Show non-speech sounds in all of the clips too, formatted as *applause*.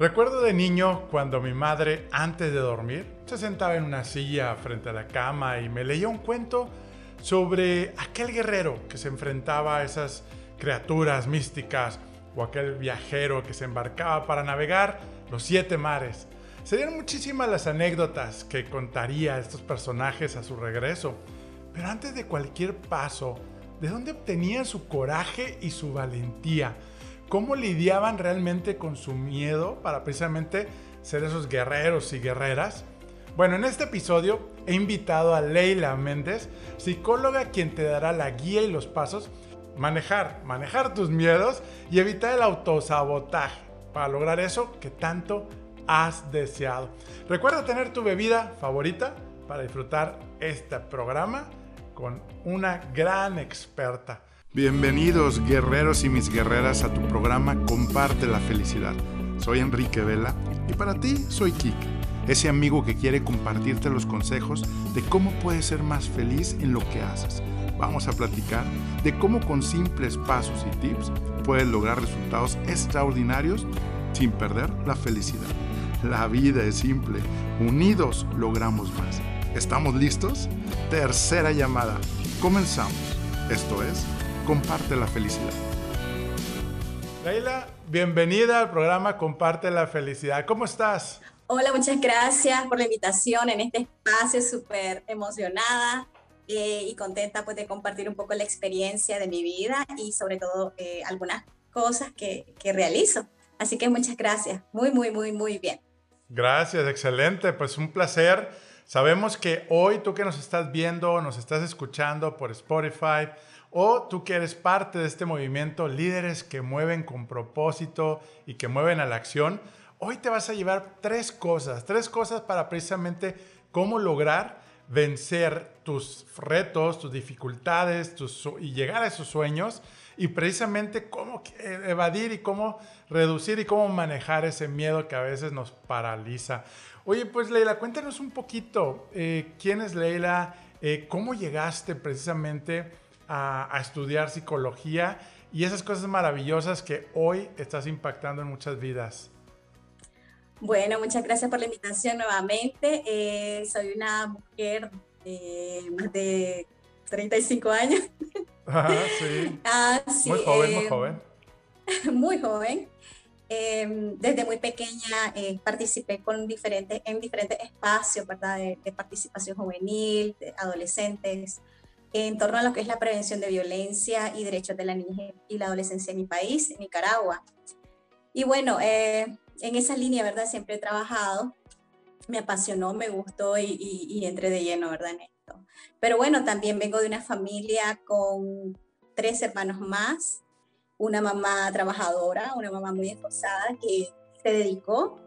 Recuerdo de niño cuando mi madre, antes de dormir, se sentaba en una silla frente a la cama y me leía un cuento sobre aquel guerrero que se enfrentaba a esas criaturas místicas o aquel viajero que se embarcaba para navegar los siete mares. Serían muchísimas las anécdotas que contaría estos personajes a su regreso, pero antes de cualquier paso, ¿de dónde obtenían su coraje y su valentía? Cómo lidiaban realmente con su miedo para precisamente ser esos guerreros y guerreras. Bueno, en este episodio he invitado a Leila Méndez, psicóloga quien te dará la guía y los pasos manejar, manejar tus miedos y evitar el autosabotaje para lograr eso que tanto has deseado. Recuerda tener tu bebida favorita para disfrutar este programa con una gran experta. Bienvenidos guerreros y mis guerreras a tu programa Comparte la felicidad. Soy Enrique Vela y para ti soy Kike, ese amigo que quiere compartirte los consejos de cómo puedes ser más feliz en lo que haces. Vamos a platicar de cómo con simples pasos y tips puedes lograr resultados extraordinarios sin perder la felicidad. La vida es simple, unidos logramos más. ¿Estamos listos? Tercera llamada. Comenzamos. Esto es comparte la felicidad. Leila, bienvenida al programa Comparte la felicidad. ¿Cómo estás? Hola, muchas gracias por la invitación en este espacio, súper emocionada eh, y contenta pues, de compartir un poco la experiencia de mi vida y sobre todo eh, algunas cosas que, que realizo. Así que muchas gracias, muy, muy, muy, muy bien. Gracias, excelente, pues un placer. Sabemos que hoy tú que nos estás viendo, nos estás escuchando por Spotify, o tú que eres parte de este movimiento, líderes que mueven con propósito y que mueven a la acción, hoy te vas a llevar tres cosas, tres cosas para precisamente cómo lograr vencer tus retos, tus dificultades tus, y llegar a esos sueños y precisamente cómo evadir y cómo reducir y cómo manejar ese miedo que a veces nos paraliza. Oye, pues Leila, cuéntanos un poquito, eh, ¿quién es Leila? Eh, ¿Cómo llegaste precisamente a, estudiar psicología y esas cosas maravillosas que hoy estás impactando en muchas vidas. Bueno, muchas gracias por la invitación nuevamente. Eh, soy una mujer de más de 35 años. sí. *laughs* Ah, sí. Muy joven, muy eh, joven. *laughs* Muy joven. Em, desde muy pequeña eh, participé con diferentes, en diferentes espacios ¿verdad? De, de participación juvenil, de adolescentes, en torno a lo que es la prevención de violencia y derechos de la niñez y la adolescencia en mi país, en Nicaragua. Y bueno, eh, en esa línea, ¿verdad? Siempre he trabajado, me apasionó, me gustó y, y, entré de lleno, ¿verdad? En esto. Pero bueno, también vengo de una familia con tres hermanos más, una mamá trabajadora, una mamá muy esforzada que se dedicó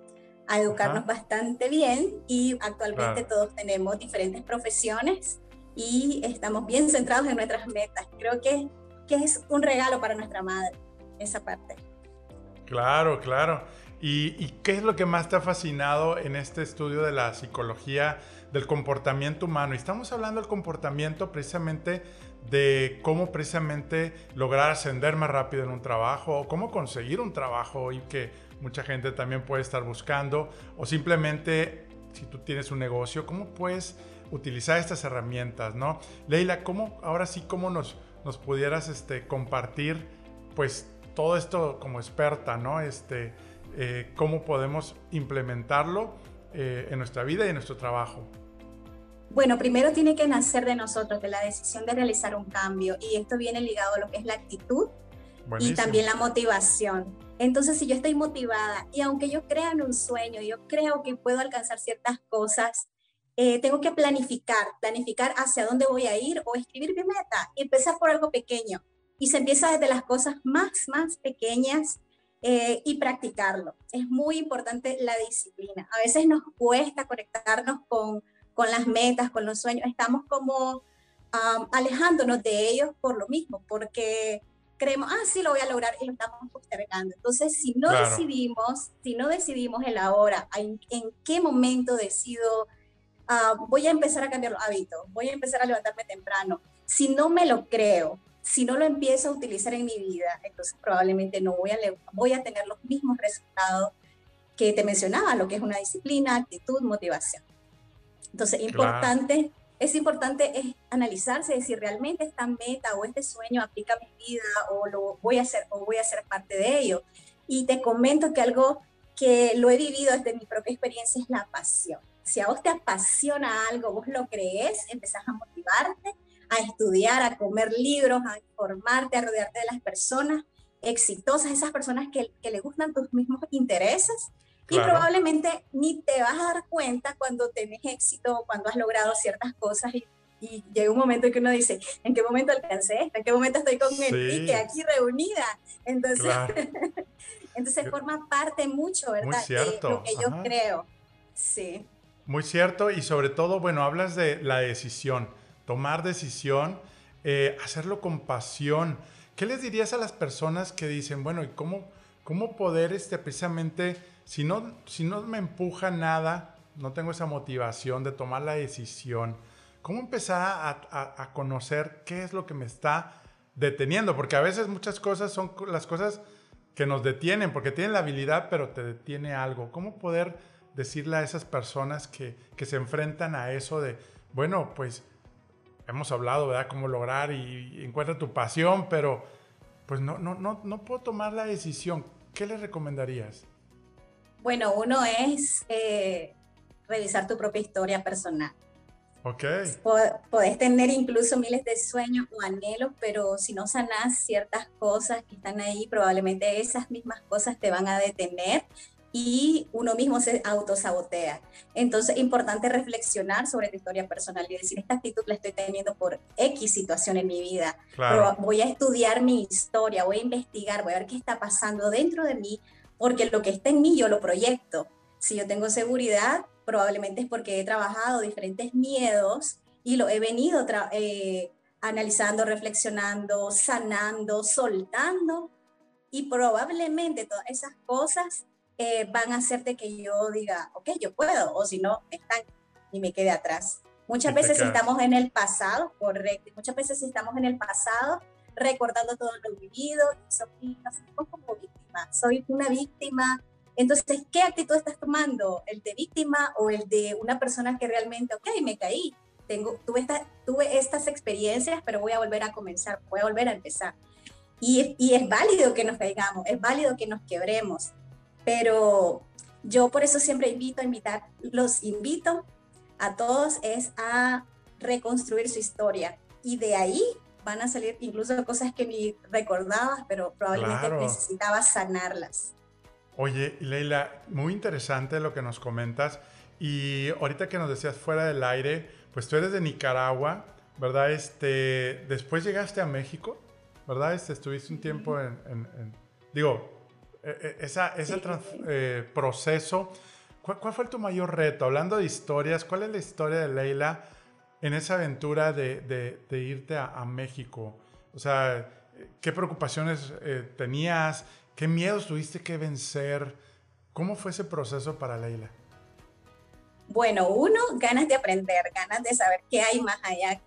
a educarnos bastante bien y actualmente todos tenemos diferentes profesiones y estamos bien centrados en nuestras metas. Creo que, que es un regalo para nuestra madre, esa parte. Claro, claro. ¿Y, ¿Y, qué es lo que más te ha fascinado en este estudio de la psicología del comportamiento humano? Estamos hablando del comportamiento precisamente de cómo precisamente lograr ascender más rápido en un trabajo o cómo conseguir un trabajo y que mucha gente también puede estar buscando o simplemente si tú tienes un negocio, cómo puedes utilizar estas herramientas, ¿no? Leila, ¿cómo, ahora sí, cómo nos, nos pudieras este, compartir, pues, todo esto como experta, ¿no? Este, eh, cómo podemos implementarlo eh, en nuestra vida y en nuestro trabajo. Bueno, primero tiene que nacer de nosotros, de la decisión de realizar un cambio, y esto viene ligado a lo que es la actitud y también la motivación. Entonces, si yo estoy motivada y aunque yo crea en un sueño, yo creo que puedo alcanzar ciertas cosas, eh, tengo que planificar, planificar hacia dónde voy a ir o escribir mi meta y empezar por algo pequeño. Y se empieza desde las cosas más, más pequeñas eh, y practicarlo. Es muy importante la disciplina. A veces nos cuesta conectarnos con, con las metas, con los sueños. Estamos como alejándonos de ellos por lo mismo, porque creemos, ah, sí, lo voy a lograr y lo estamos postergando. Entonces, si no decidimos, si no decidimos el ahora, en, en qué momento decido Ah, voy a empezar a cambiar los hábitos, voy a empezar a levantarme temprano. Si no me lo creo, si no lo empiezo a utilizar en mi vida, entonces probablemente no voy a, voy a tener los mismos resultados que te mencionaba, lo que es una disciplina, actitud, motivación. Entonces, importante, es importante es analizarse si realmente esta meta o este sueño aplica a mi vida o lo voy a hacer o voy a ser parte de ello. Y te comento que algo que lo he vivido desde mi propia experiencia es la pasión. Si a vos te apasiona algo, vos lo crees, empezás a motivarte, a estudiar, a comer libros, a informarte, a rodearte de las personas exitosas, esas personas que, que le gustan tus mismos intereses. Y probablemente ni te vas a dar cuenta cuando tenés éxito, cuando has logrado ciertas cosas y, y llega un momento en que uno dice, ¿en qué momento alcancé esto? ¿En qué momento estoy con el pique aquí reunida? Entonces, *laughs* entonces forma parte mucho, ¿verdad? De lo que yo creo. Sí. Muy cierto y sobre todo, bueno, hablas de la decisión, tomar decisión, eh, hacerlo con pasión. ¿Qué les dirías a las personas que dicen, bueno, ¿y cómo, cómo poder este, precisamente, si no, si no me empuja nada, no tengo esa motivación de tomar la decisión, ¿cómo empezar a, a conocer qué es lo que me está deteniendo? Porque a veces muchas cosas son las cosas que nos detienen, porque tienen la habilidad, pero te detiene algo. ¿Cómo poder decirle a esas personas que, que se enfrentan a eso de, bueno, pues hemos hablado, ¿verdad? Cómo lograr y, encuentra tu pasión, pero pues no, no, no, no puedo tomar la decisión. ¿Qué le recomendarías? Bueno, uno es eh, revisar tu propia historia personal. Ok. Podés tener incluso miles de sueños o anhelos, pero si no sanas ciertas cosas que están ahí, probablemente esas mismas cosas te van a detener y uno mismo se autosabotea. Entonces, importante reflexionar sobre tu historia personal y decir, esta actitud la estoy teniendo por X situación en mi vida. voy a estudiar mi historia, voy a investigar, voy a ver qué está pasando dentro de mí, porque lo que está en mí yo lo proyecto. Si yo tengo seguridad, probablemente es porque he trabajado diferentes miedos y lo he venido eh, analizando, reflexionando, sanando, soltando. Y probablemente todas esas cosas eh, van a hacerte que yo diga, ok, yo puedo, o si no, están y me quede atrás. Muchas veces estamos en el pasado, correcto, muchas veces estamos en el pasado recordando todo lo vivido y somos como víctimas. Soy una víctima. Entonces, ¿qué actitud estás tomando? ¿El de víctima o el de una persona que realmente, ok, me caí, tengo, tuve, tuve estas experiencias, pero voy a volver a comenzar, voy a volver a empezar? Y, y es válido que nos caigamos, es válido que nos quebremos, pero yo por eso siempre invito a invitar, los invito a todos es a reconstruir su historia y de ahí van a salir incluso cosas que ni recordabas, pero probablemente necesitabas sanarlas. Oye, Leila, muy interesante lo que nos comentas. Y ahorita que nos decías fuera del aire, pues tú eres de Nicaragua, ¿verdad? Este, después llegaste a México, ¿verdad? Este, estuviste un tiempo en, en digo, e, e, esa, ese eh, proceso, ¿cuál, fue tu mayor reto? Hablando de historias, ¿cuál es la historia de Leila en esa aventura de, de, irte a, México? O sea, ¿qué preocupaciones eh, tenías? ¿Qué miedos tuviste que vencer? ¿Cómo fue ese proceso para Leila? Bueno, uno, ganas de aprender, ganas de saber qué hay más allá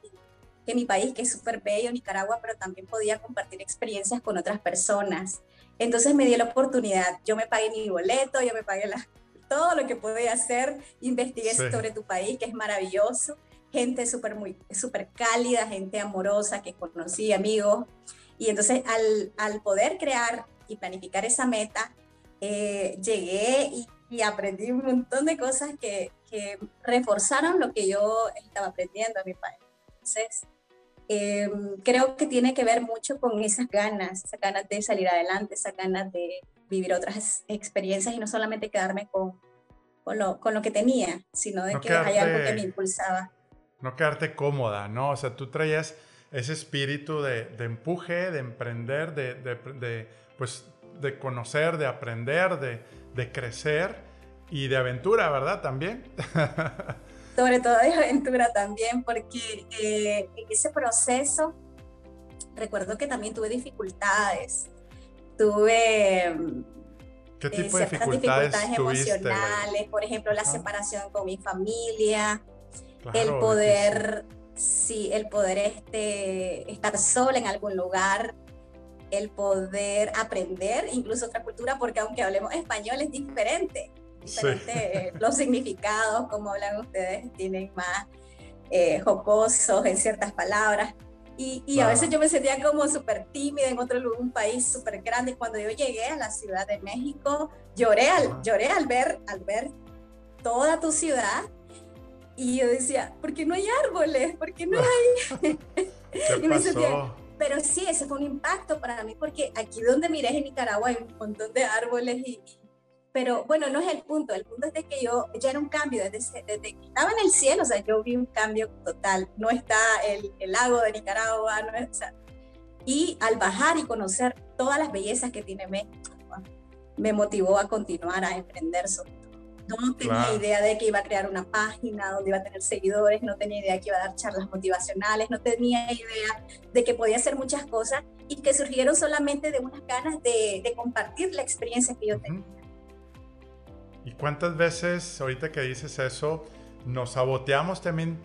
que mi país, que es súper bello, Nicaragua, pero también podía compartir experiencias con otras personas. Entonces me dio la oportunidad, yo me pagué mi boleto, yo me pagué la, todo lo que podía hacer, investigué sobre tu país, que es maravilloso, gente súper muy súper cálida, gente amorosa que conocí, amigos. Y entonces al, al poder crear y planificar esa meta, eh, llegué y, y, aprendí un montón de cosas que, que reforzaron lo que yo estaba aprendiendo en mi país. Entonces, Em, creo que tiene que ver mucho con esas ganas, esas ganas de salir adelante, esas ganas de vivir otras experiencias y no solamente quedarme con, con, lo, con lo, que tenía, sino de que hay algo que me impulsaba. No quedarte cómoda, ¿no? O sea, tú traías ese espíritu de, de empuje, de emprender, de, de, de, pues, de conocer, de aprender, de, de crecer y de aventura, ¿verdad? También. *laughs* sobre todo de aventura también, porque eh, en ese proceso recuerdo que también tuve dificultades, tuve ¿Qué tipo de eh, dificultades, emocionales, por ejemplo, la separación con mi familia, el poder, sí, el poder este, estar sola en algún lugar, el poder aprender incluso otra cultura, porque aunque hablemos español es diferente, diferente los significados, como hablan ustedes, tienen más eh, jocosos en ciertas palabras. Y, y a veces yo me sentía como súper tímida en otro lugar, un país súper grande. Cuando yo llegué a la Ciudad de México, lloré al, lloré al, ver, al ver toda tu ciudad. Y yo decía, ¿por qué no hay árboles? ¿Por qué no hay? *laughs* *laughs* y me sentía, pero sí, ese fue un impacto para mí porque aquí donde miré en Nicaragua hay un montón de árboles y, pero bueno, no es el punto, el punto es de que yo ya era un cambio, desde, desde que estaba en el cielo, o sea, yo vi un cambio total, no está el, el lago de Nicaragua, no es, y al bajar y conocer todas las bellezas que tiene México, me motivó a continuar a emprender sobre no tenía idea de que iba a crear una página donde iba a tener seguidores, no tenía idea de que iba a dar charlas motivacionales, no tenía idea de que podía hacer muchas cosas y que surgieron solamente de unas ganas de, compartir la experiencia que yo tenía. ¿Y cuántas veces, ahorita que dices eso, nos saboteamos también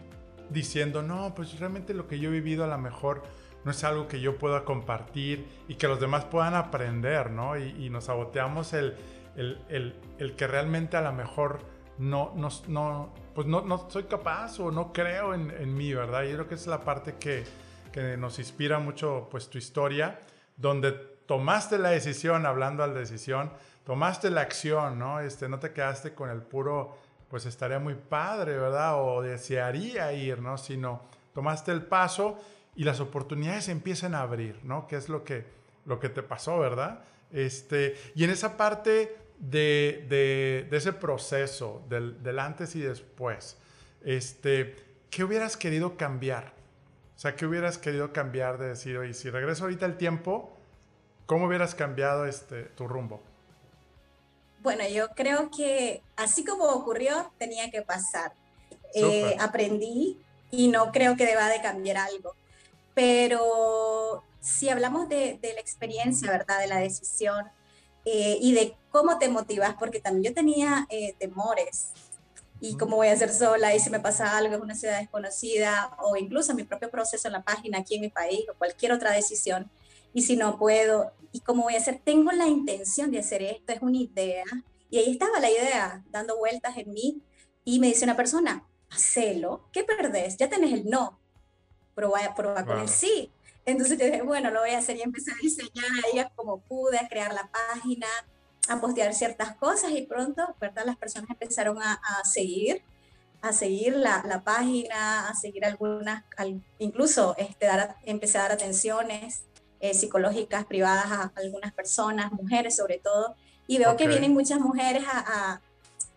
diciendo, no, pues realmente lo que yo he vivido a lo mejor no es algo que yo pueda compartir y que los demás puedan aprender, ¿no? Y, y nos saboteamos el, el, el, que realmente a lo mejor no, no, no, pues no, no soy capaz o no creo en, en, mí, ¿verdad? Yo creo que es la parte que, que, nos inspira mucho, pues tu historia, donde tomaste la decisión, hablando a la decisión, tomaste la acción, ¿no? Este, no te quedaste con el puro, pues estaría muy padre, ¿verdad? O desearía ir, ¿no? Sino tomaste el paso y las oportunidades empiezan a abrir, ¿no? Que es lo que, lo que te pasó, ¿verdad? Este, y en esa parte de, de, ese proceso, del, del, antes y después, este, ¿qué hubieras querido cambiar? O sea, ¿qué hubieras querido cambiar de decir, oye, si regreso ahorita el tiempo, ¿cómo hubieras cambiado este, tu rumbo? Bueno, yo creo que así como ocurrió, tenía que pasar. Eh, aprendí y no creo que deba de cambiar algo. Pero si hablamos de, de la experiencia, ¿verdad? De la decisión, eh, y de cómo te motivas, porque también yo tenía eh, temores. Y cómo voy a hacer sola, y si me pasa algo en una ciudad desconocida, o incluso mi propio proceso en la página aquí en mi país, o cualquier otra decisión, y si no puedo, y cómo voy a hacer, tengo la intención de hacer esto, es una idea, y ahí estaba la idea, dando vueltas en mí, y me dice una persona, hacelo, ¿qué perdés? Ya tenés el no, prueba, prueba con el sí. Entonces yo dije, bueno, lo voy a hacer y empecé a diseñar ahí como pude, a crear la página, a postear ciertas cosas y pronto, ¿verdad? Las personas empezaron a, seguir, a seguir la, la, página, a seguir algunas, incluso este, dar, empecé a dar atenciones eh, psicológicas privadas a algunas personas, mujeres sobre todo, y veo que vienen muchas mujeres a,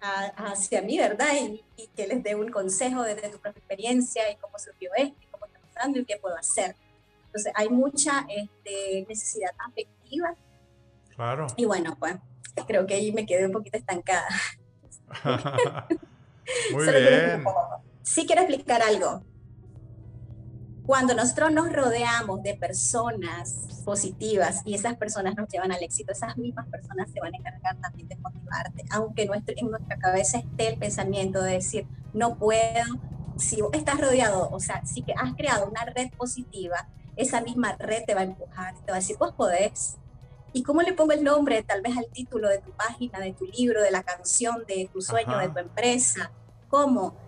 a, hacia mí, ¿verdad? Y, y, que les dé un consejo desde tu propia experiencia y cómo surgió esto, y cómo está pasando y qué puedo hacer. Entonces hay mucha este, necesidad afectiva. Claro. Y bueno, pues creo que ahí me quedé un poquito estancada. *laughs* Muy *laughs* bien. Sí quiero explicar algo. Cuando nosotros nos rodeamos de personas positivas y esas personas nos llevan al éxito, esas mismas personas se van a encargar también de motivarte, aunque nuestro, en nuestra cabeza esté el pensamiento de decir, no puedo, si estás rodeado, o sea, si que has creado una red positiva, esa misma red te va a empujar, te va a decir, vos podés. ¿Y cómo le pongo el nombre tal vez al título de tu página, de tu libro, de la canción, de tu sueño, de tu empresa? ¿Cómo?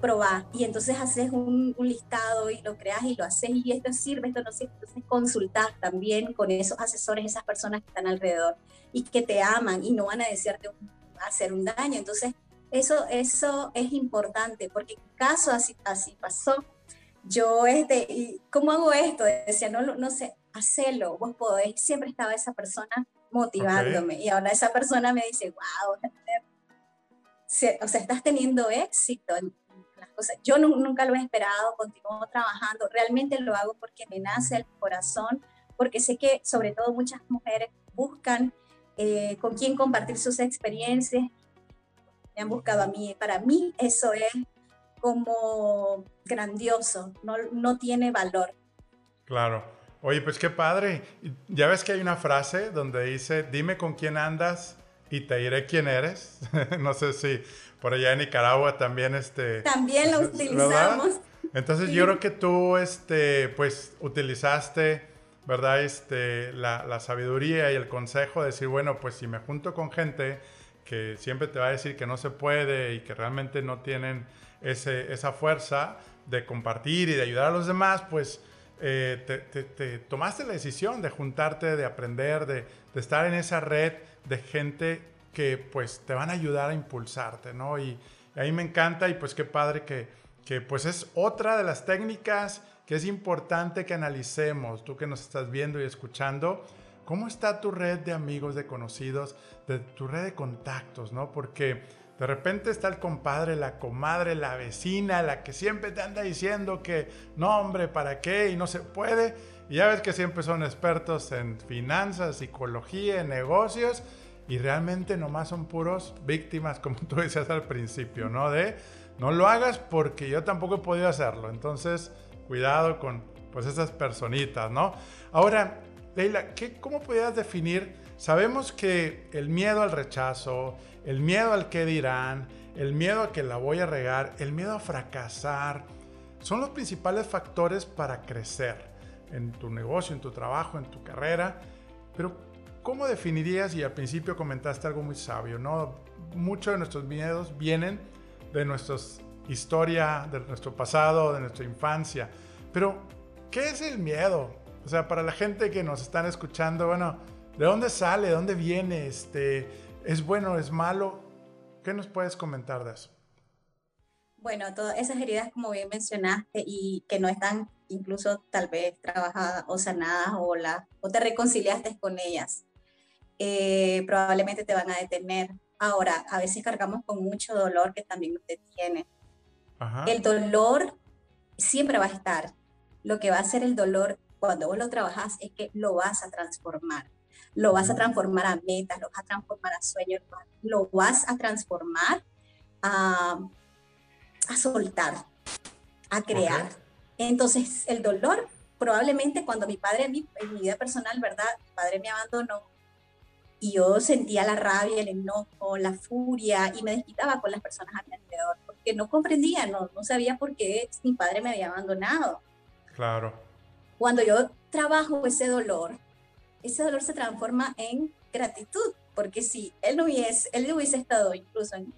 Probar. Y entonces haces un, listado y lo creas y lo haces y esto sirve, esto no sirve. Entonces consultas también con esos asesores, esas personas que están alrededor y que te aman y no van a desearte hacer un daño. Entonces eso, eso es importante porque caso así, así pasó yo, este, ¿y ¿cómo hago esto? Decía, no, no sé, hacelo, vos podés. Siempre estaba esa persona motivándome y ahora esa persona me dice, wow, *laughs* o sea, estás teniendo éxito las cosas. Yo nunca lo he esperado, continúo trabajando, realmente lo hago porque me nace el corazón, porque sé que sobre todo muchas mujeres buscan eh, con quién compartir sus experiencias, me han buscado a mí. Para mí eso es como grandioso, no, no tiene valor. Claro. Oye, pues qué padre. Ya ves que hay una frase donde dice, dime con quién andas y te diré quién eres. *laughs* no sé si por allá en Nicaragua también este... También lo *laughs* utilizamos. Entonces yo creo que tú, este, pues, utilizaste ¿verdad? Este, la, la, sabiduría y el consejo de decir, bueno, pues si me junto con gente que siempre te va a decir que no se puede y que realmente no tienen ese, esa fuerza de compartir y de ayudar a los demás, pues eh, te, tomaste la decisión de juntarte, de aprender, de, de, estar en esa red de gente que pues te van a ayudar a impulsarte, ¿no? Y, y ahí me encanta y pues qué padre que, que pues es otra de las técnicas que es importante que analicemos, tú que nos estás viendo y escuchando, cómo está tu red de amigos, de conocidos, de tu red de contactos, ¿no? Porque de repente está el compadre, la comadre, la vecina, la que siempre te anda diciendo que no, hombre, ¿para qué? Y no se puede. Y ya ves que siempre son expertos en finanzas, psicología, en negocios, y realmente nomás son puros víctimas, *laughs* como tú decías al principio, ¿no? De no lo hagas porque yo tampoco he podido hacerlo. Entonces, cuidado con pues esas personitas, ¿no? Ahora, Leila, ¿qué, ¿cómo podrías definir? Sabemos que el miedo al rechazo, el miedo al qué dirán, el miedo a que la voy a regar, el miedo a fracasar, son los principales factores para crecer en tu negocio, en tu trabajo, en tu carrera. Pero, ¿cómo definirías? Y al principio comentaste algo muy sabio, ¿no? Muchos de nuestros miedos vienen de nuestra historia, de nuestro pasado, de nuestra infancia. Pero, ¿qué es el miedo? O sea, para la gente que nos están escuchando, bueno, ¿de dónde sale? ¿De dónde viene? Este, ¿Es bueno? ¿Es malo? ¿Qué nos puedes comentar de eso? Bueno, todas esas heridas, como bien mencionaste, y que no están incluso tal vez trabajadas o sanadas o, la, o te reconciliaste con ellas, eh, probablemente te van a detener Ahora, a veces cargamos con mucho dolor que también nos detiene. El dolor siempre va a estar. Lo que va a hacer el dolor cuando vos lo trabajas es que lo vas a transformar. Lo vas a transformar a metas, lo vas a transformar a sueños, lo vas a transformar a, a soltar, a crear. Entonces, el dolor, probablemente cuando mi padre, en mi, en mi vida personal, ¿verdad? Mi padre me abandonó, y yo sentía la rabia, el enojo, la furia y me desquitaba con las personas a mi alrededor porque no comprendía, no, no sabía por qué mi padre me había abandonado. Claro. Cuando yo trabajo ese dolor, ese dolor se transforma en gratitud, porque si él no hubiese, él hubiese estado incluso en,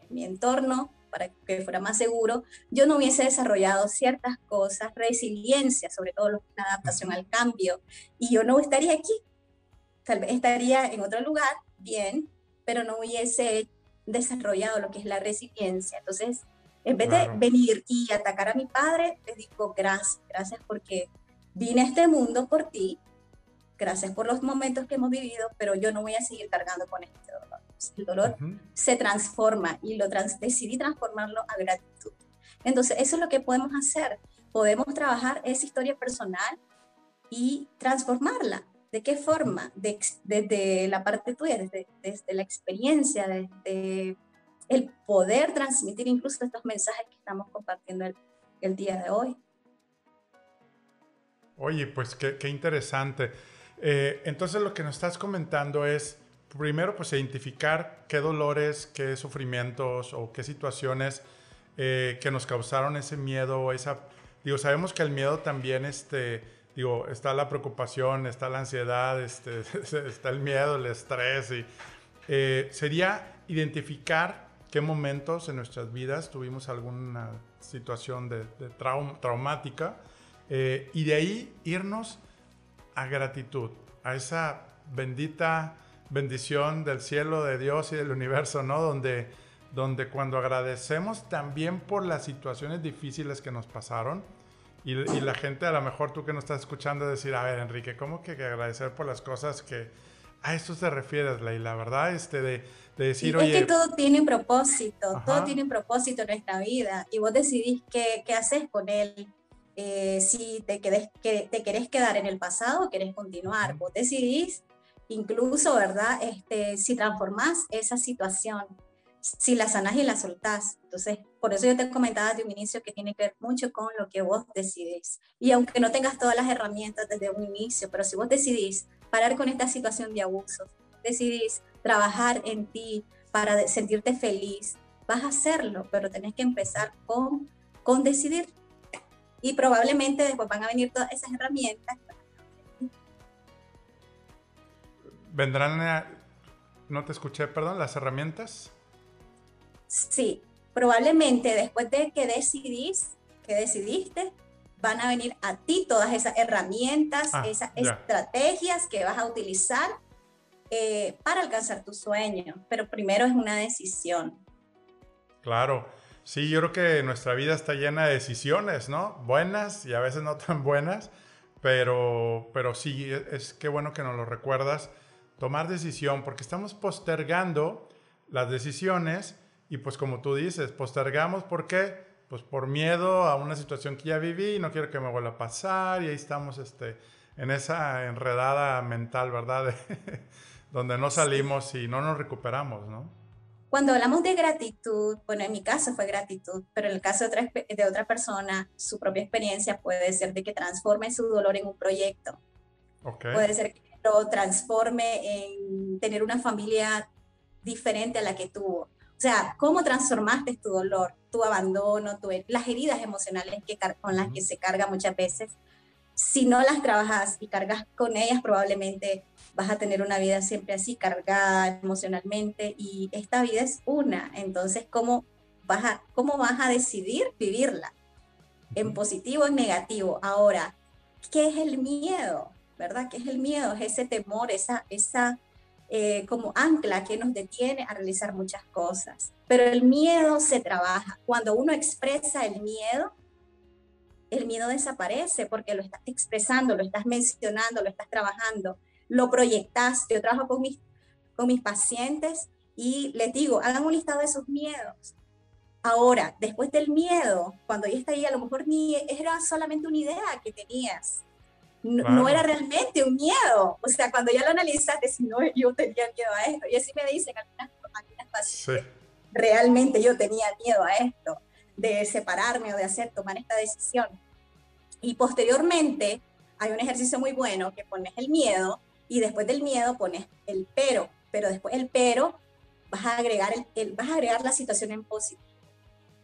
en mi entorno para que fuera más seguro, yo no hubiese desarrollado ciertas cosas, resiliencia, sobre todo la adaptación al cambio, y yo no estaría aquí tal vez estaría en otro lugar, bien, pero no hubiese desarrollado lo que es la resiliencia. Entonces, en vez de venir y atacar a mi padre, le digo gracias, gracias porque vine a este mundo por ti, gracias por los momentos que hemos vivido, pero yo no voy a seguir cargando con este dolor. El dolor se transforma y lo decidí transformarlo a gratitud. Entonces, eso es lo que podemos hacer. Podemos trabajar esa historia personal y transformarla. ¿De qué forma? Desde la parte tuya, desde, desde la experiencia, desde el poder transmitir incluso estos mensajes que estamos compartiendo el, día de hoy. Oye, pues qué, qué interesante. Eh, entonces lo que nos estás comentando es, primero, pues identificar qué dolores, qué sufrimientos o qué situaciones eh, que nos causaron ese miedo, esa... Digo, sabemos que el miedo también, este, digo, está la preocupación, está la ansiedad, este, *laughs* está el miedo, el estrés. Y, eh, sería identificar qué momentos en nuestras vidas tuvimos alguna situación de, traumática eh, y de ahí irnos a gratitud, a esa bendita bendición del cielo, de Dios y del universo, ¿no? Donde, donde cuando agradecemos también por las situaciones difíciles que nos pasaron, y, la gente, a lo mejor tú que nos estás escuchando, decir, a ver, Enrique, ¿cómo que agradecer por las cosas que a esto te refieres, Leila, verdad? Este, de, de decir, oye... Es que todo tiene un propósito, todo tiene un propósito en nuestra vida y vos decidís qué, qué haces con él. Eh, si te, quedes, que, te querés quedar en el pasado o querés continuar. Vos decidís incluso, ¿verdad? Este, si transformás esa situación si la sanas y la soltás. Entonces, por eso yo te comentaba de un inicio que tiene que ver mucho con lo que vos decidís. Y aunque no tengas todas las herramientas desde un inicio, pero si vos decidís parar con esta situación de abuso, decidís trabajar en ti para sentirte feliz, vas a hacerlo, pero tenés que empezar con, con decidir. Y probablemente después van a venir todas esas herramientas vendrán, no te escuché, perdón, las herramientas. Sí, probablemente después de que decidís, que decidiste, van a venir a ti todas esas herramientas, ah, esas estrategias que vas a utilizar eh, para alcanzar tu sueño. Pero primero es una decisión. Claro. Sí, yo creo que nuestra vida está llena de decisiones, ¿no? Buenas y a veces no tan buenas, pero, pero sí, e, es que bueno que nos lo recuerdas, tomar decisión, porque estamos postergando las decisiones y pues como tú dices, postergamos, ¿por qué? Pues por miedo a una situación que ya viví y no quiero que me vuelva a pasar y ahí estamos este, en esa enredada mental, ¿verdad? *laughs* donde no salimos y no nos recuperamos, ¿no? Cuando hablamos de gratitud, bueno, en mi caso fue gratitud, pero en el caso de otra, de otra persona, su propia experiencia puede ser de que transforme su dolor en un proyecto. Puede ser que lo transforme en tener una familia diferente a la que tuvo. O sea, ¿cómo transformaste tu dolor, tu abandono, tu, las heridas emocionales que, con las que se carga muchas veces? Si no las trabajas y cargas con ellas, probablemente vas a tener una vida siempre así, cargada emocionalmente, y esta vida es una, entonces, ¿cómo vas a, cómo vas a decidir vivirla? En positivo o en negativo. Ahora, ¿qué es el miedo? ¿Verdad? ¿Qué es el miedo? Es ese temor, esa, esa eh, como ancla que nos detiene a realizar muchas cosas. Pero el miedo se trabaja. Cuando uno expresa el miedo, el miedo desaparece porque lo estás expresando, lo estás mencionando, lo estás trabajando lo proyectas. Yo trabajo con mis, con mis pacientes y les digo, hagan un listado de sus miedos. Ahora, después del miedo, cuando ya está ahí, a lo mejor ni era solamente una idea que tenías. No, era realmente un miedo. O sea, cuando ya lo analizaste, si no, *laughs* yo tenía miedo a esto. Y así me dicen algunas, algunas pacientes, realmente yo tenía miedo a esto, de separarme o de hacer, tomar esta decisión. Y posteriormente, hay un ejercicio muy bueno que pones el miedo y después del miedo pones el pero, pero después el pero vas a agregar, el, vas a agregar la situación en positivo.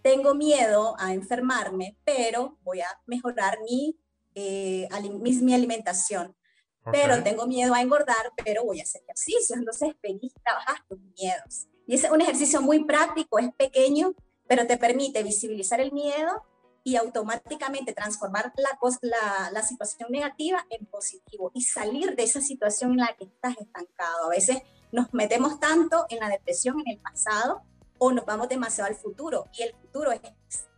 Tengo miedo a enfermarme, pero voy a mejorar mi, eh, mi, alimentación. Pero tengo miedo a engordar, pero voy a hacer ejercicio. Entonces, venís trabajar tus miedos. Y es un ejercicio muy práctico, es pequeño, pero te permite visibilizar el miedo y automáticamente transformar la, la, la, situación negativa en positivo y salir de esa situación en la que estás estancado. A veces nos metemos tanto en la depresión en el pasado o nos vamos demasiado al futuro y el futuro es,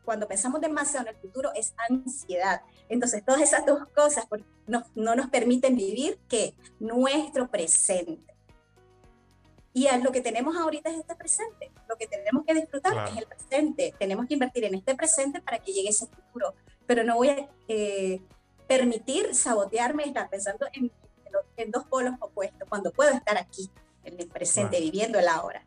cuando pensamos demasiado en el futuro es ansiedad. Entonces todas esas dos cosas no, no nos permiten vivir que nuestro presente. Y lo que tenemos ahorita es este presente. Lo que tenemos que disfrutar es el presente. Tenemos que invertir en este presente para que llegue ese futuro. Pero no voy a eh, permitir sabotearme estar pensando en, en, dos polos opuestos, cuando puedo estar aquí, en el presente, viviendo el ahora.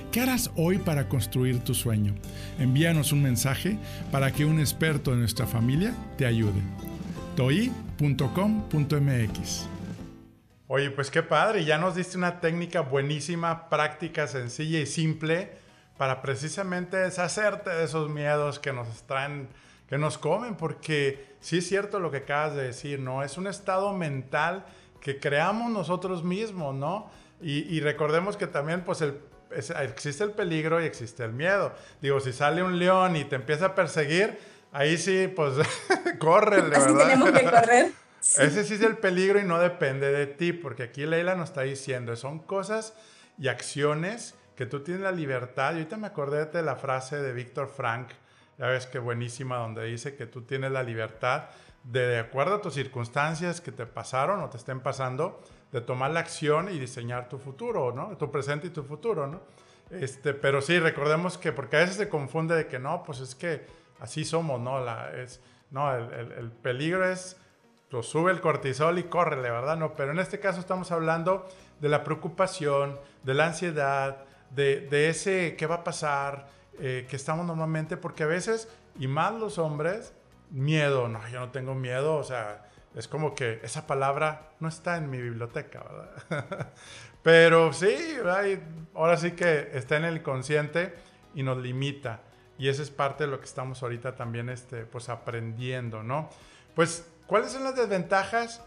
¿Qué harás hoy para construir tu sueño? Envíanos un mensaje para que un experto de nuestra familia te ayude. toi.com.mx Oye, pues qué padre, ya nos diste una técnica buenísima, práctica, sencilla y simple para precisamente deshacerte de esos miedos que nos traen que nos comen, porque sí es cierto lo que acabas de decir, ¿no? Es un estado mental que creamos nosotros mismos, ¿no? Y, recordemos que también, pues, el, existe el peligro y existe el miedo. Digo, si sale un león y te empieza a perseguir, ahí sí, pues, *laughs* corre, ¿verdad? Así tenemos que correr. *laughs* Ese sí es el peligro y no depende de ti, porque aquí Leila nos está diciendo, son cosas y acciones que tú tienes la libertad. Y ahorita me acordé de la frase de Víctor Frank, ya ves que buenísima, donde dice que tú tienes la libertad de, acuerdo a tus circunstancias que te pasaron o te estén pasando, de tomar la acción y diseñar tu futuro, ¿no? Tu presente y tu futuro, ¿no? Este, pero sí, recordemos que, porque a veces se confunde de que no, pues es que así somos, ¿no? La, es, no, el, el, peligro es, pues sube el cortisol y córrele, ¿verdad? No, pero en este caso estamos hablando de la preocupación, de la ansiedad, de, de ese qué va a pasar, eh, que estamos normalmente, porque a veces, y más los hombres, miedo, no, yo no tengo miedo, o sea, es como que esa palabra no está en mi biblioteca, ¿verdad? *laughs* Pero sí, ahora sí que está en el inconsciente y nos limita. Y esa es parte de lo que estamos ahorita también este, pues aprendiendo, ¿no? Pues, ¿cuáles son las desventajas?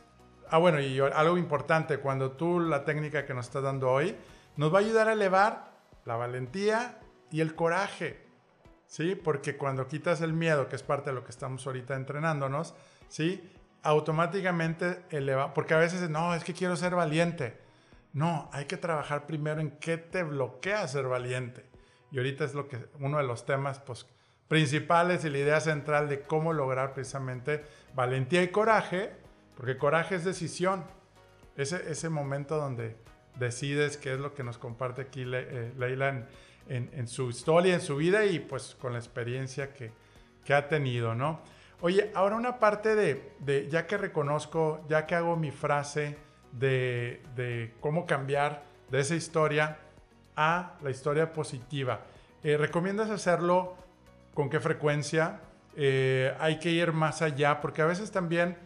Ah, bueno, y algo importante, cuando tú la técnica que nos estás dando hoy nos va a ayudar a elevar la valentía y el coraje, ¿sí? Porque cuando quitas el miedo, que es parte de lo que estamos ahorita entrenándonos, ¿sí? Automáticamente eleva, porque a veces no, es que quiero ser valiente. No, hay que trabajar primero en qué te bloquea ser valiente. Y ahorita es lo que uno de los temas pues, principales y la idea central de cómo lograr precisamente valentía y coraje, porque coraje es decisión. Ese, ese momento donde decides qué es lo que nos comparte aquí eh, Leila en, su historia, en su vida y pues con la experiencia que, que ha tenido, ¿no? Oye, ahora una parte de, ya que reconozco, ya que hago mi frase de, cómo cambiar de esa historia a la historia positiva, eh, ¿recomiendas hacerlo con qué frecuencia? Eh, hay que ir más allá, porque a veces también,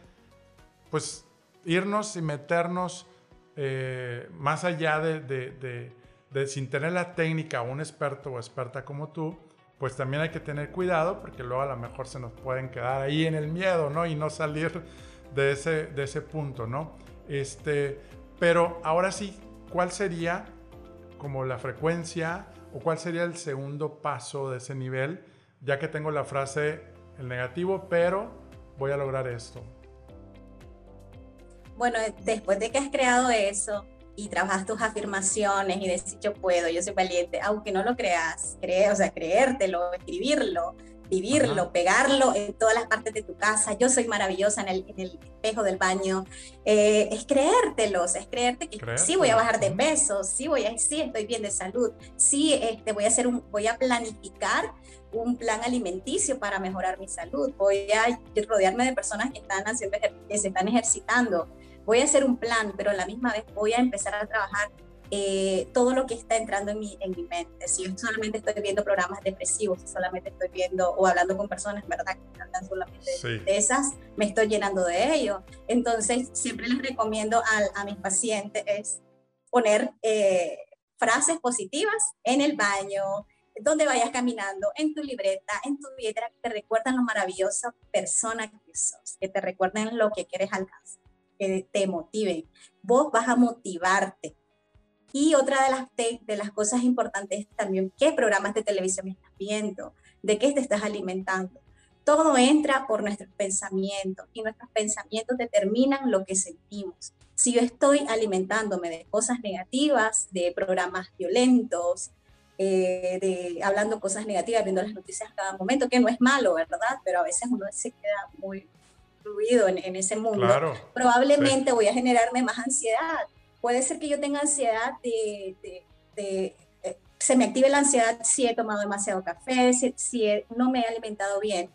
pues, irnos y meternos eh, más allá de, sin tener la técnica, un experto o experta como tú, pues también hay que tener cuidado porque luego a lo mejor se nos pueden quedar ahí en el miedo, ¿no? Y no salir de ese, de ese punto, ¿no? Este, pero ahora sí, ¿cuál sería como la frecuencia o cuál sería el segundo paso de ese nivel? Ya que tengo la frase, el negativo, pero voy a lograr esto bueno, después de que has creado eso y trabajas tus afirmaciones y decir yo puedo, yo soy valiente, aunque no lo creas, cree, o sea, creértelo, escribirlo, vivirlo, pegarlo en todas las partes de tu casa. Yo soy maravillosa en el, espejo del baño. Eh, es creértelo, es creerte que sí voy a bajar de peso, sí voy a, sí estoy bien de salud, sí este, voy a hacer un, voy a planificar un plan alimenticio para mejorar mi salud. Voy a rodearme de personas que están haciendo, que se están ejercitando voy a hacer un plan, pero a la misma vez voy a empezar a trabajar eh, todo lo que está entrando en mi, en mi mente. Si yo solamente estoy viendo programas depresivos, si solamente estoy viendo o hablando con personas, ¿verdad? Que hablan solamente de esas, me estoy llenando de ello. Entonces, siempre les recomiendo a, a mis pacientes es poner eh, frases positivas en el baño, donde vayas caminando, en tu libreta, en tu billetera, que te recuerdan lo maravillosa persona que sos, que te recuerden lo que quieres alcanzar que te motiven. Vos vas a motivarte. Y otra de las, de las cosas importantes es también qué programas de televisión estás viendo, de qué te estás alimentando. Todo entra por nuestros pensamientos y nuestros pensamientos determinan lo que sentimos. Si yo estoy alimentándome de cosas negativas, de programas violentos, eh, de hablando cosas negativas, viendo las noticias cada momento, que no es malo, ¿verdad? Pero a veces uno se queda muy en, ese mundo, probablemente voy a generarme más ansiedad. Puede ser que yo tenga ansiedad de, de, eh, se me active la ansiedad si he tomado demasiado café, si, si no me he alimentado bien.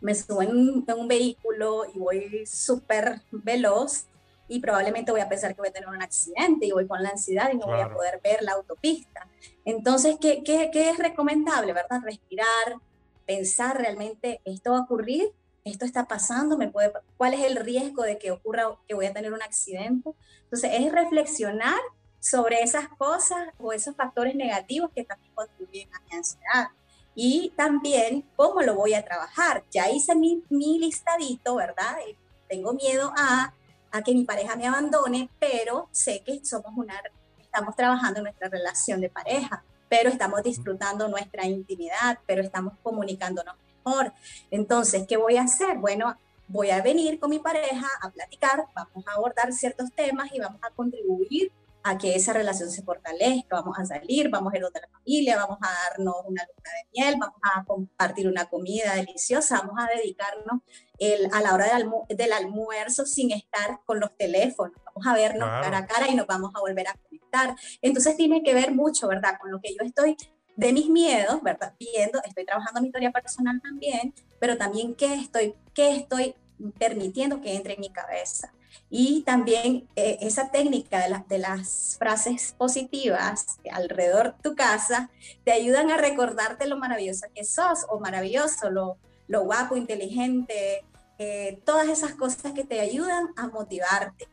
Me subo en un, en un vehículo y voy súper veloz y probablemente voy a pensar que voy a tener un accidente y voy con la ansiedad y no voy a poder ver la autopista. Entonces, ¿qué, qué, qué es recomendable, verdad? Respirar, pensar realmente, ¿esto va a ocurrir? Esto está pasando, me puede, cuál es el riesgo de que ocurra, que voy a tener un accidente. Entonces, es reflexionar sobre esas cosas o esos factores negativos que también contribuyen a mi ansiedad. Y también cómo lo voy a trabajar. Ya hice mi, mi listadito, ¿verdad? Tengo miedo a, a que mi pareja me abandone, pero sé que somos una, estamos trabajando en nuestra relación de pareja, pero estamos disfrutando nuestra intimidad, pero estamos comunicándonos entonces, ¿qué voy a hacer? Bueno, voy a venir con mi pareja a platicar, vamos a abordar ciertos temas y vamos a contribuir a que esa relación se fortalezca, vamos a salir, vamos a ir donde la familia, vamos a darnos una luna de miel, vamos a compartir una comida deliciosa, vamos a dedicarnos el, a la hora del, del, almuerzo sin estar con los teléfonos, vamos a vernos cara a cara y nos vamos a volver a conectar. Entonces tiene que ver mucho, ¿verdad? Con lo que yo estoy de mis miedos, ¿verdad? Viendo, estoy trabajando mi historia personal también, pero también qué estoy, qué estoy permitiendo que entre en mi cabeza. Y también eh, esa técnica de, de, las frases positivas alrededor de tu casa te ayudan a recordarte lo maravillosa que sos o maravilloso, lo, lo guapo, inteligente, eh, todas esas cosas que te ayudan a motivarte.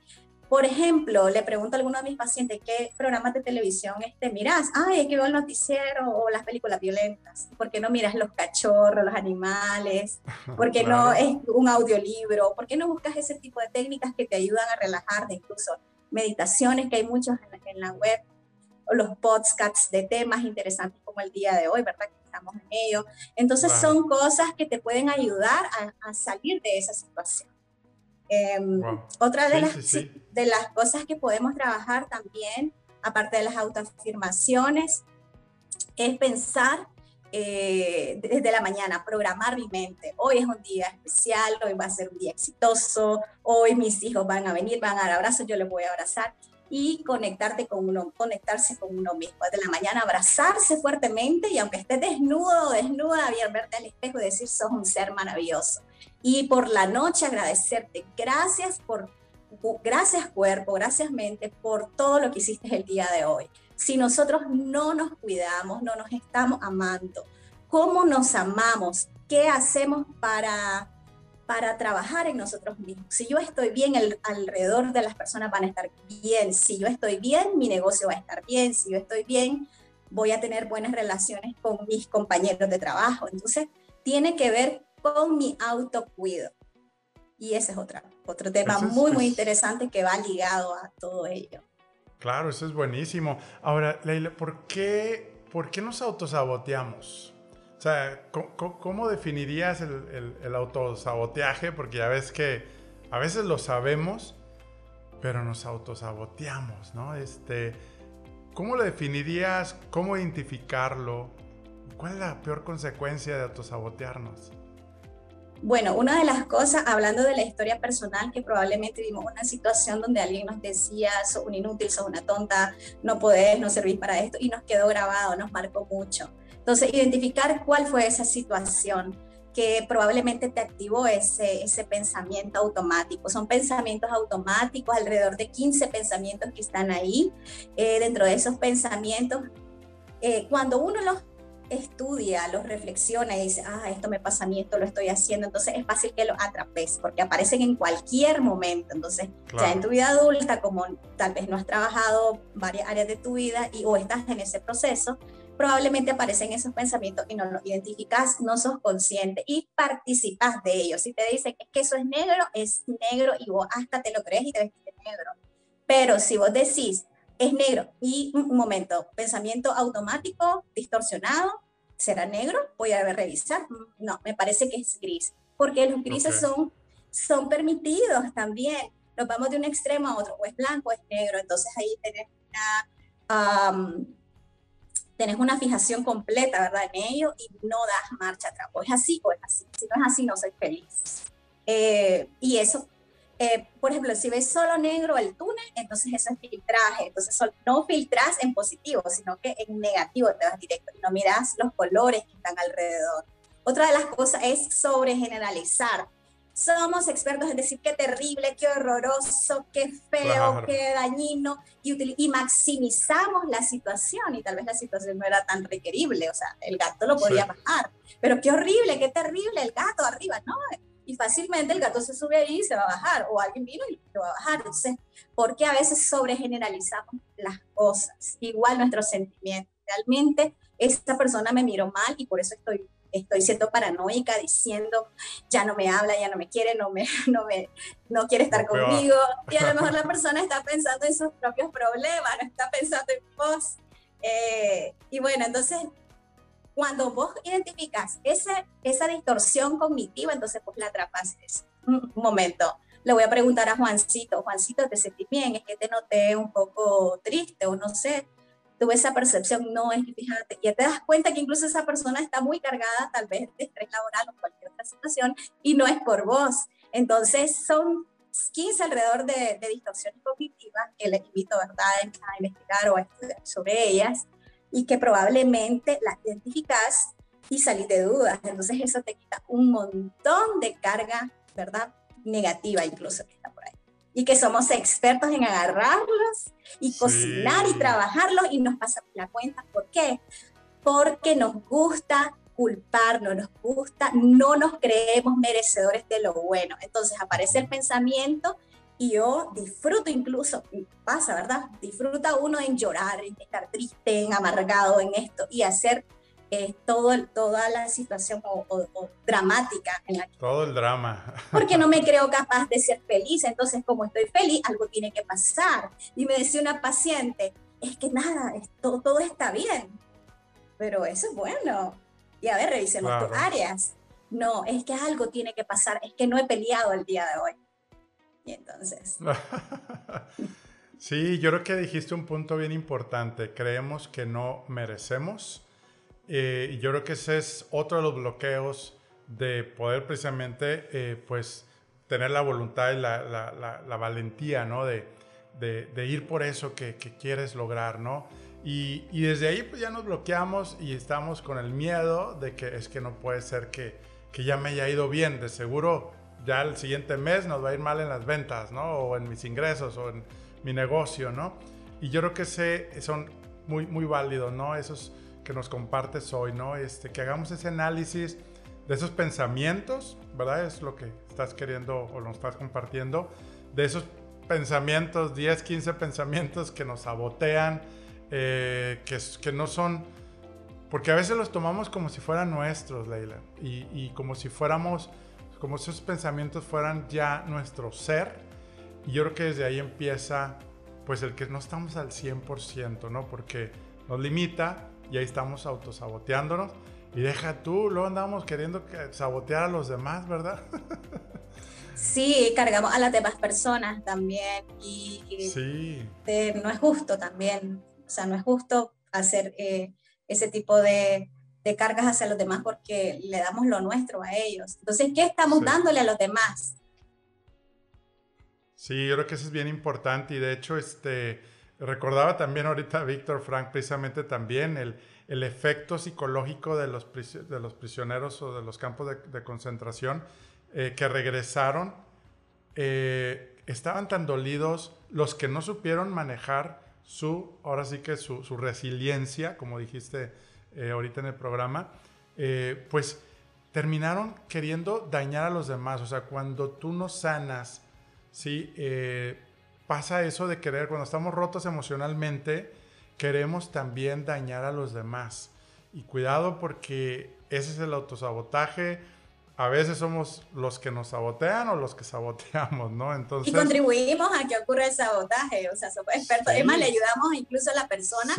Por ejemplo, le pregunto a alguno de mis pacientes qué programas de televisión este, miras. Ay, es que veo el noticiero o las películas violentas. ¿Por qué no miras los cachorros, los animales? ¿Por qué no es un audiolibro? ¿Por qué no buscas ese tipo de técnicas que te ayudan a relajarte? Incluso meditaciones que hay muchos en la, web o los podcasts de temas interesantes como el día de hoy, ¿verdad? Que estamos en ello. Entonces son cosas que te pueden ayudar a salir de esa situación. Em, otra de, las, de las cosas que podemos trabajar también, aparte de las autoafirmaciones, es pensar eh, desde la mañana, programar mi mente. Hoy es un día especial, hoy va a ser un día exitoso, hoy mis hijos van a venir, van a dar abrazos, yo les voy a abrazar y conectarte con uno, conectarse con uno mismo. Desde la mañana abrazarse fuertemente y aunque estés desnudo o desnuda, bien verte al espejo y decir, sos un ser maravilloso. Y por la noche agradecerte. Gracias por, gracias cuerpo, gracias mente por todo lo que hiciste el día de hoy. Si nosotros no nos cuidamos, no nos estamos amando, ¿cómo nos amamos? ¿Qué hacemos para para trabajar en nosotros mismos. Si yo estoy bien, el, alrededor de las personas van a estar bien. Si yo estoy bien, mi negocio va a estar bien. Si yo estoy bien, voy a tener buenas relaciones con mis compañeros de trabajo. Entonces, tiene que ver con mi autocuido. Y ese es otra, otro tema muy, muy interesante que va ligado a todo ello. Claro, eso es buenísimo. Ahora, Leila, ¿por qué, por qué nos autosaboteamos? O sea, ¿cómo, definirías el, autosaboteaje? Porque ya ves que a veces lo sabemos, pero nos autosaboteamos, ¿no? Este, ¿Cómo lo definirías? ¿Cómo identificarlo? ¿Cuál es la peor consecuencia de autosabotearnos? Bueno, una de las cosas, hablando de la historia personal, que probablemente vimos una situación donde alguien nos decía, sos un inútil, sos una tonta, no podés, no servís para esto, y nos quedó grabado, nos marcó mucho. Entonces, identificar cuál fue esa situación que probablemente te activó ese, pensamiento automático. Son pensamientos automáticos, alrededor de 15 pensamientos que están ahí. Eh, dentro de esos pensamientos, eh, cuando uno los estudia, los reflexiona y dice, ah, esto me pasa a mí, esto lo estoy haciendo, entonces es fácil que lo atrapes porque aparecen en cualquier momento. Entonces, ya en tu vida adulta, como tal vez no has trabajado varias áreas de tu vida y o estás en ese proceso, probablemente aparecen esos pensamientos y no los identificas, no sos consciente y participas de ellos. Si te dicen que eso es negro, es negro y vos hasta te lo crees y te ves que es negro. Pero si vos decís, es negro y un momento, pensamiento automático, distorsionado, ¿será negro? Voy a revisar. No, me parece que es gris, porque los grises son, son permitidos también. Nos vamos de un extremo a otro, o es blanco o es negro, entonces ahí tenés una tenés una fijación completa, ¿verdad? En ello y no das marcha atrás. O es así o es así. Si no es así, no soy feliz. Eh, y eso, eh, por ejemplo, si ves solo negro el túnel, entonces eso es filtraje. Entonces no filtras en positivo, sino que en negativo te vas directo y no miras los colores que están alrededor. Otra de las cosas es sobre generalizar somos expertos en decir qué terrible, qué horroroso, qué feo, qué dañino, y, y, maximizamos la situación, y tal vez la situación no era tan requerible, o sea, el gato lo podía bajar, pero qué horrible, qué terrible, el gato arriba, ¿no? Y fácilmente el gato se sube ahí y se va a bajar, o alguien vino y lo va a bajar. Entonces, ¿por qué a veces sobregeneralizamos las cosas? Igual nuestros sentimientos. Realmente, esta persona me miró mal y por eso estoy estoy siendo paranoica diciendo, ya no me habla, ya no me quiere, no, me, *laughs* no, me, no quiere estar conmigo. Y a lo mejor la *laughs* persona está pensando en sus propios problemas, no está pensando en vos. Eh, y bueno, entonces, cuando vos identificas esa, esa distorsión cognitiva, entonces pues la atrapas. Un momento, le voy a preguntar a Juancito, Juancito, ¿te sentís bien? Es que te noté un poco triste o no sé, tuve esa percepción, no es que fíjate, y te das cuenta que incluso esa persona está muy cargada tal vez de estrés laboral o cualquier otra situación y no es por vos. Entonces son 15 alrededor de, distorsiones cognitivas que les invito ¿verdad? a investigar o a estudiar sobre ellas y que probablemente las identificas y salís de dudas. Entonces eso te quita un montón de carga, ¿verdad? Negativa incluso que está por ahí. Y que somos expertos en agarrarlos y cocinar y trabajarlos y nos pasa la cuenta. ¿Por qué? Porque nos gusta culpar, no nos gusta, no nos creemos merecedores de lo bueno. Entonces aparece el pensamiento y yo disfruto incluso, pasa, ¿verdad? Disfruta uno en llorar, en estar triste, en amargado, en esto y hacer eh, todo, toda la situación o, dramática en la que... Todo el drama. Porque *laughs* no me creo capaz de ser feliz, entonces como estoy feliz, algo tiene que pasar. Y me decía una paciente, es que nada, todo, todo está bien, pero eso es bueno y a ver, revisemos tus áreas. No, es que algo tiene que pasar, es que no he peleado el día de hoy. Y entonces... *laughs* sí, yo creo que dijiste un punto bien importante. Creemos que no merecemos. Eh, y yo creo que ese es otro de los bloqueos de poder precisamente, eh, pues, tener la voluntad y la, la, la, valentía, ¿no? De, de, de, ir por eso que, que quieres lograr, ¿no? Y, desde ahí pues ya nos bloqueamos y estamos con el miedo de que es que no puede ser que, que ya me haya ido bien. De seguro ya el siguiente mes nos va a ir mal en las ventas, ¿no? O en mis ingresos o en mi negocio, ¿no? Y yo creo que ese son muy, muy válidos, ¿no? Esos que nos compartes hoy, ¿no? Este, que hagamos ese análisis de esos pensamientos, ¿verdad? Es lo que estás queriendo o nos estás compartiendo, de esos pensamientos, 10, 15 pensamientos que nos sabotean, eh, que, que no son, porque a veces los tomamos como si fueran nuestros, Leila, y, y como si fuéramos, como si esos pensamientos fueran ya nuestro ser, y yo creo que desde ahí empieza, pues el que no estamos al 100%, ¿no? Porque nos limita y ahí estamos autosaboteándonos. Y deja tú, luego andamos queriendo sabotear a los demás, ¿verdad? *laughs* Sí, cargamos a las demás personas también y, sí. no es justo también. O sea, no es justo hacer eh, ese tipo de, cargas hacia los demás porque le damos lo nuestro a ellos. Entonces, ¿qué estamos dándole a los demás? Sí, yo creo que eso es bien importante y de hecho, este, recordaba también ahorita Víctor Frank precisamente también el, el efecto psicológico de los, de los prisioneros o de los campos de, concentración eh, que regresaron. Eh, estaban tan dolidos los que no supieron manejar su, ahora sí que su, su resiliencia, como dijiste eh, ahorita en el programa, eh, pues terminaron queriendo dañar a los demás. O sea, cuando tú no sanas, ¿sí? Eh, pasa eso de querer, cuando estamos rotos emocionalmente, queremos también dañar a los demás. Y cuidado porque ese es el autosabotaje a veces somos los que nos sabotean o los que saboteamos, ¿no? Entonces... Y contribuimos a que ocurra el sabotaje, o sea, somos expertos. Es más, le ayudamos incluso a la persona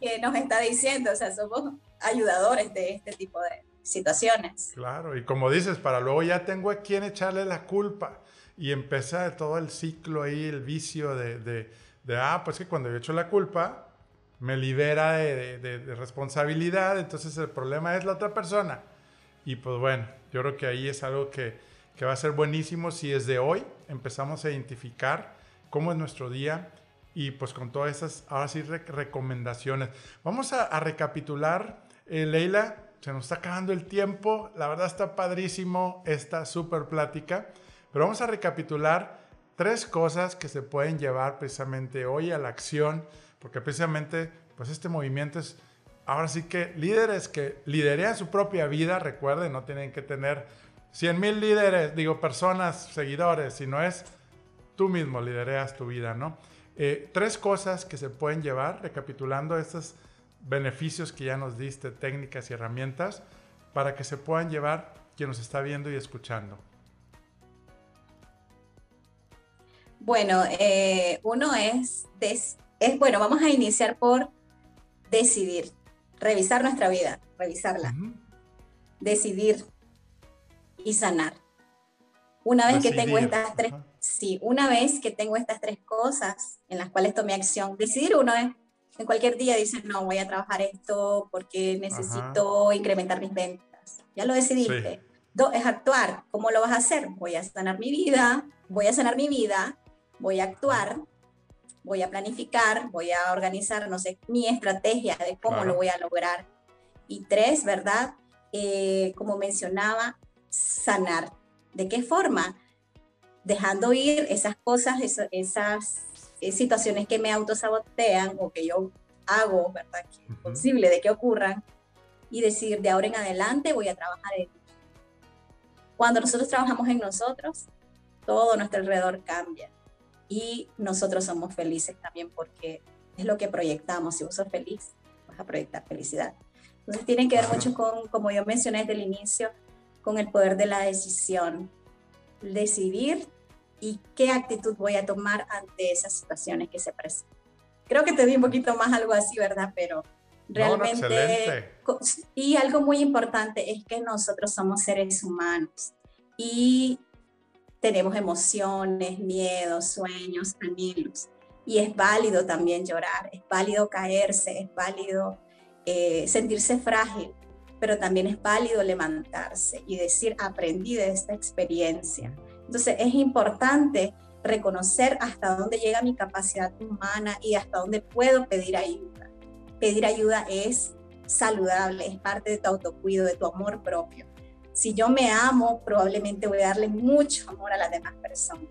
que nos está diciendo, o sea, somos ayudadores de este tipo de situaciones. Claro, y como dices, para luego ya tengo a quien echarle la culpa y empieza todo el ciclo ahí, el vicio de, de, de ah, pues que cuando yo echo la culpa, me libera de, de responsabilidad, entonces el problema es la otra persona. Y pues bueno, yo creo que ahí es algo que, que va a ser buenísimo si desde hoy empezamos a identificar cómo es nuestro día y pues con todas esas, ahora sí, recomendaciones. Vamos a, recapitular, eh, Leila, se nos está acabando el tiempo, la verdad está padrísimo esta súper plática, pero vamos a recapitular tres cosas que se pueden llevar precisamente hoy a la acción, porque precisamente pues este movimiento es ahora sí que líderes que liderean su propia vida, recuerden, no tienen que tener 100 mil líderes, digo, personas, seguidores, sino es tú mismo lidereas tu vida, ¿no? Eh, tres cosas que se pueden llevar, recapitulando estos beneficios que ya nos diste, técnicas y herramientas, para que se puedan llevar quien nos está viendo y escuchando. Bueno, eh, uno es, es, bueno, vamos a iniciar por decidir revisar nuestra vida, revisarla, decidir y sanar. Una vez que tengo estas tres, sí, una vez que tengo estas tres cosas en las cuales tomé acción, decidir uno es, en cualquier día dice, no, voy a trabajar esto porque necesito incrementar mis ventas. Ya lo decidiste. Dos, es actuar. ¿Cómo lo vas a hacer? Voy a sanar mi vida, voy a sanar mi vida, voy a actuar, voy a planificar, voy a organizar, no sé, mi estrategia de cómo lo voy a lograr. Y tres, ¿verdad? Eh, como mencionaba, sanar. ¿De qué forma? Dejando ir esas cosas, esas, eh, situaciones que me autosabotean o que yo hago, ¿verdad? Que es posible de que ocurran y decir, de ahora en adelante voy a trabajar en cuando nosotros trabajamos en nosotros, todo nuestro alrededor cambia y nosotros somos felices también porque es lo que proyectamos. Si vos sos feliz, vas a proyectar felicidad. Entonces tienen que ver mucho con, como yo mencioné desde el inicio, con el poder de la decisión. Decidir y qué actitud voy a tomar ante esas situaciones que se presentan. Creo que te di un poquito más algo así, ¿verdad? Pero realmente... y algo muy importante es que nosotros somos seres humanos y tenemos emociones, miedos, sueños, anhelos. Y es válido también llorar, es válido caerse, es válido eh, sentirse frágil, pero también es válido levantarse y decir, aprendí de esta experiencia. Entonces es importante reconocer hasta dónde llega mi capacidad humana y hasta dónde puedo pedir ayuda pedir ayuda es saludable, es parte de tu autocuido, de tu amor propio. Si yo me amo, probablemente voy a darle mucho amor a las demás personas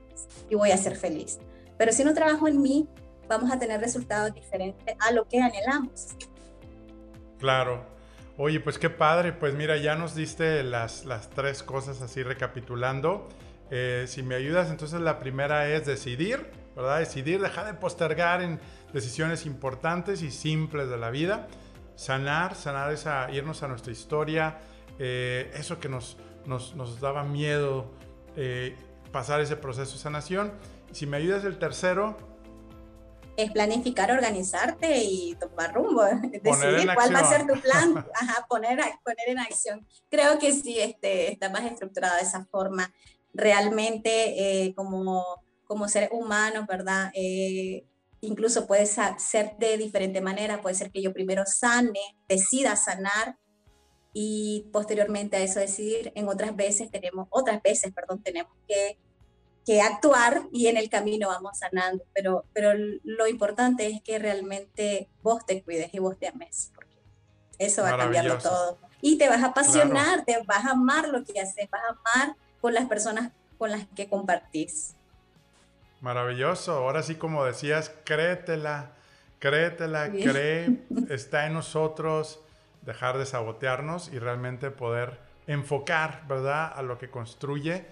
y voy a ser feliz. Pero si no trabajo en mí, vamos a tener resultados diferentes a lo que anhelamos. Claro. Oye, pues qué padre. Pues mira, ya nos diste las, las tres cosas así recapitulando. Eh, si me ayudas, entonces la primera es decidir, ¿verdad? Decidir, dejar de postergar en decisiones importantes y simples de la vida, sanar, sanar esa, irnos a nuestra historia, eh, eso que nos, nos, nos daba miedo, eh, pasar ese proceso de sanación. Si me ayudas el tercero, es planificar, organizarte y tomar rumbo, *laughs* decidir cuál va a ser tu plan, *laughs* poner, poner en acción. Creo que sí, este, está más estructurada de esa forma. Realmente, eh, como, como seres humanos, ¿verdad? incluso puede ser de diferente manera, puede ser que yo primero sane, decida sanar y posteriormente a eso decidir. En otras veces tenemos, otras veces, perdón, tenemos que, que actuar y en el camino vamos sanando, pero, pero lo importante es que realmente vos te cuides y vos te ames, porque eso va a cambiarlo todo. Y te vas a apasionar, te vas a amar lo que haces, vas a amar con las personas con las que compartís. Maravilloso. Ahora sí, como decías, créetela, créetela, cree, *laughs* está en nosotros dejar de sabotearnos y realmente poder enfocar, ¿verdad?, a lo que construye.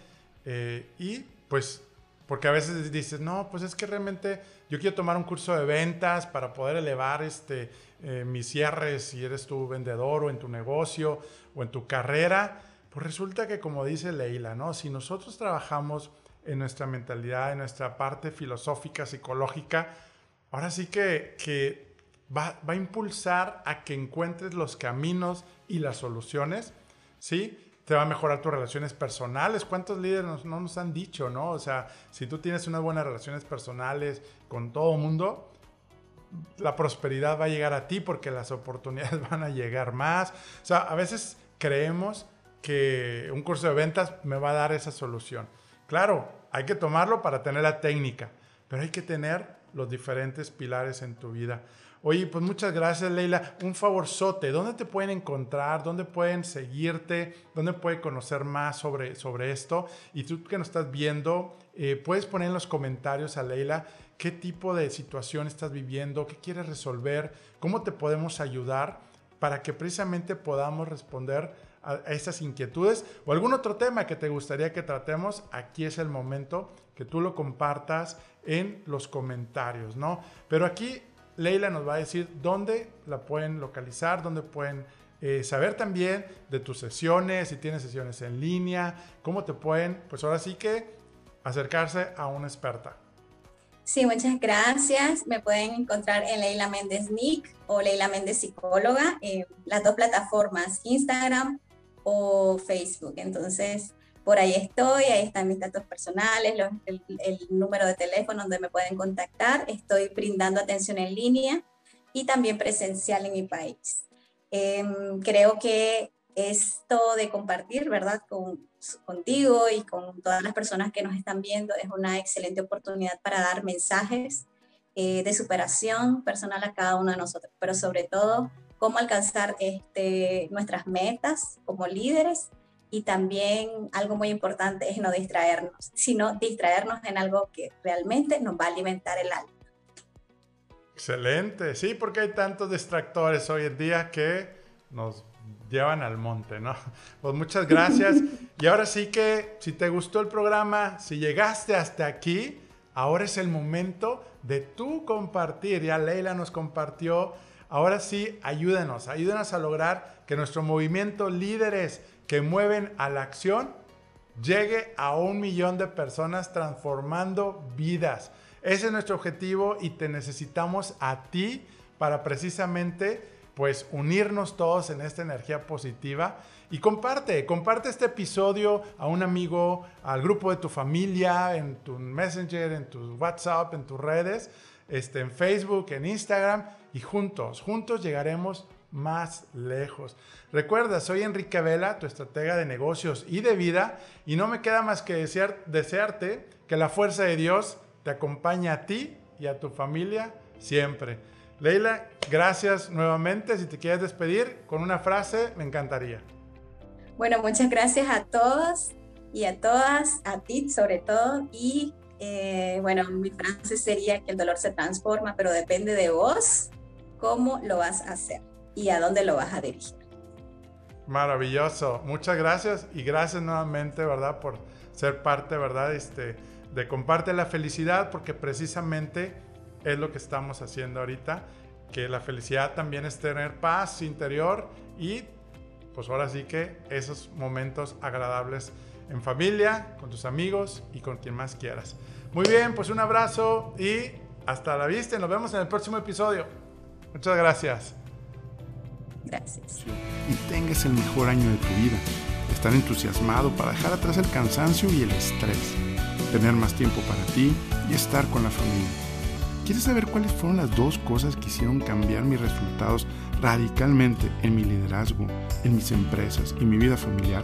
Eh, y pues, porque a veces dices, no, pues es que realmente yo quiero tomar un curso de ventas para poder elevar este, eh, mis cierres si eres tu vendedor o en tu negocio o en tu carrera. Pues resulta que, como dice Leila, ¿no? Si nosotros trabajamos en nuestra mentalidad, en nuestra parte filosófica, psicológica, ahora sí que, que va, va, a impulsar a que encuentres los caminos y las soluciones, ¿sí? Te va a mejorar tus relaciones personales. ¿Cuántos líderes no nos han dicho, no? O sea, si tú tienes unas buenas relaciones personales con todo el mundo, la prosperidad va a llegar a ti porque las oportunidades *laughs* van a llegar más. O sea, a veces creemos que un curso de ventas me va a dar esa solución. Claro, hay que tomarlo para tener la técnica, pero hay que tener los diferentes pilares en tu vida. Oye, pues muchas gracias, Leila. Un favorzote, ¿dónde te pueden encontrar? ¿Dónde pueden seguirte? ¿Dónde pueden conocer más sobre, sobre esto? Y tú que nos estás viendo, eh, puedes poner en los comentarios a Leila qué tipo de situación estás viviendo, qué quieres resolver, cómo te podemos ayudar para que precisamente podamos responder a esas inquietudes o algún otro tema que te gustaría que tratemos, aquí es el momento que tú lo compartas en los comentarios, ¿no? Pero aquí Leila nos va a decir dónde la pueden localizar, dónde pueden eh, saber también de tus sesiones, si tienes sesiones en línea, cómo te pueden, pues ahora sí que acercarse a una experta. Sí, muchas gracias. Me pueden encontrar en Leila Méndez Nick o Leila Méndez Psicóloga, en las dos plataformas, Instagram o Facebook. Entonces, por ahí estoy, ahí están mis datos personales, el, número de teléfono donde me pueden contactar. Estoy brindando atención en línea y también presencial en mi país. Em, creo que esto de compartir, ¿verdad? Con, contigo y con todas las personas que nos están viendo es una excelente oportunidad para dar mensajes eh, de superación personal a cada uno de nosotros, pero sobre todo cómo alcanzar este, nuestras metas como líderes y también algo muy importante es no distraernos, sino distraernos en algo que realmente nos va a alimentar el alma. Excelente, sí, porque hay tantos distractores hoy en día que nos llevan al monte, ¿no? *laughs* Pues muchas gracias. *laughs* y ahora sí que, si te gustó el programa, si llegaste hasta aquí, ahora es el momento de tú compartir. Ya Leila nos compartió. Ahora sí, ayúdenos, ayúdenos a lograr que nuestro movimiento líderes que mueven a la acción llegue a un millón de personas transformando vidas. Ese es nuestro objetivo y te necesitamos a ti para precisamente pues unirnos todos en esta energía positiva y comparte, comparte este episodio a un amigo, al grupo de tu familia, en tu Messenger, en tu WhatsApp, en tus redes, este, en Facebook, en Instagram y juntos, juntos llegaremos más lejos. Recuerda, soy Enrique Vela, tu estratega de negocios y de vida, y no me queda más que desear, desearte que la fuerza de Dios te acompañe a ti y a tu familia siempre. Leila, gracias nuevamente. Si te quieres despedir con una frase, me encantaría. Bueno, muchas gracias a todos y a todas, a ti sobre todo. Y eh, bueno, mi frase sería que el dolor se transforma, pero depende de vos cómo lo vas a hacer y a dónde lo vas a dirigir. Maravilloso. Muchas gracias y gracias nuevamente, ¿verdad? Por ser parte, ¿verdad? Este, de comparte la felicidad porque precisamente es lo que estamos haciendo ahorita, que la felicidad también es tener paz interior y pues ahora sí que esos momentos agradables en familia, con tus amigos y con quien más quieras. Muy bien, pues un abrazo y hasta la vista. Nos vemos en el próximo episodio. Muchas gracias. Gracias. Y tengas el mejor año de tu vida. Estar entusiasmado para dejar atrás el cansancio y el estrés. Tener más tiempo para ti y estar con la familia. ¿Quieres saber cuáles fueron las dos cosas que hicieron cambiar mis resultados radicalmente en mi liderazgo, en mis empresas y mi vida familiar?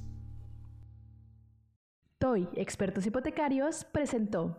TOY, Expertos Hipotecarios, presentó.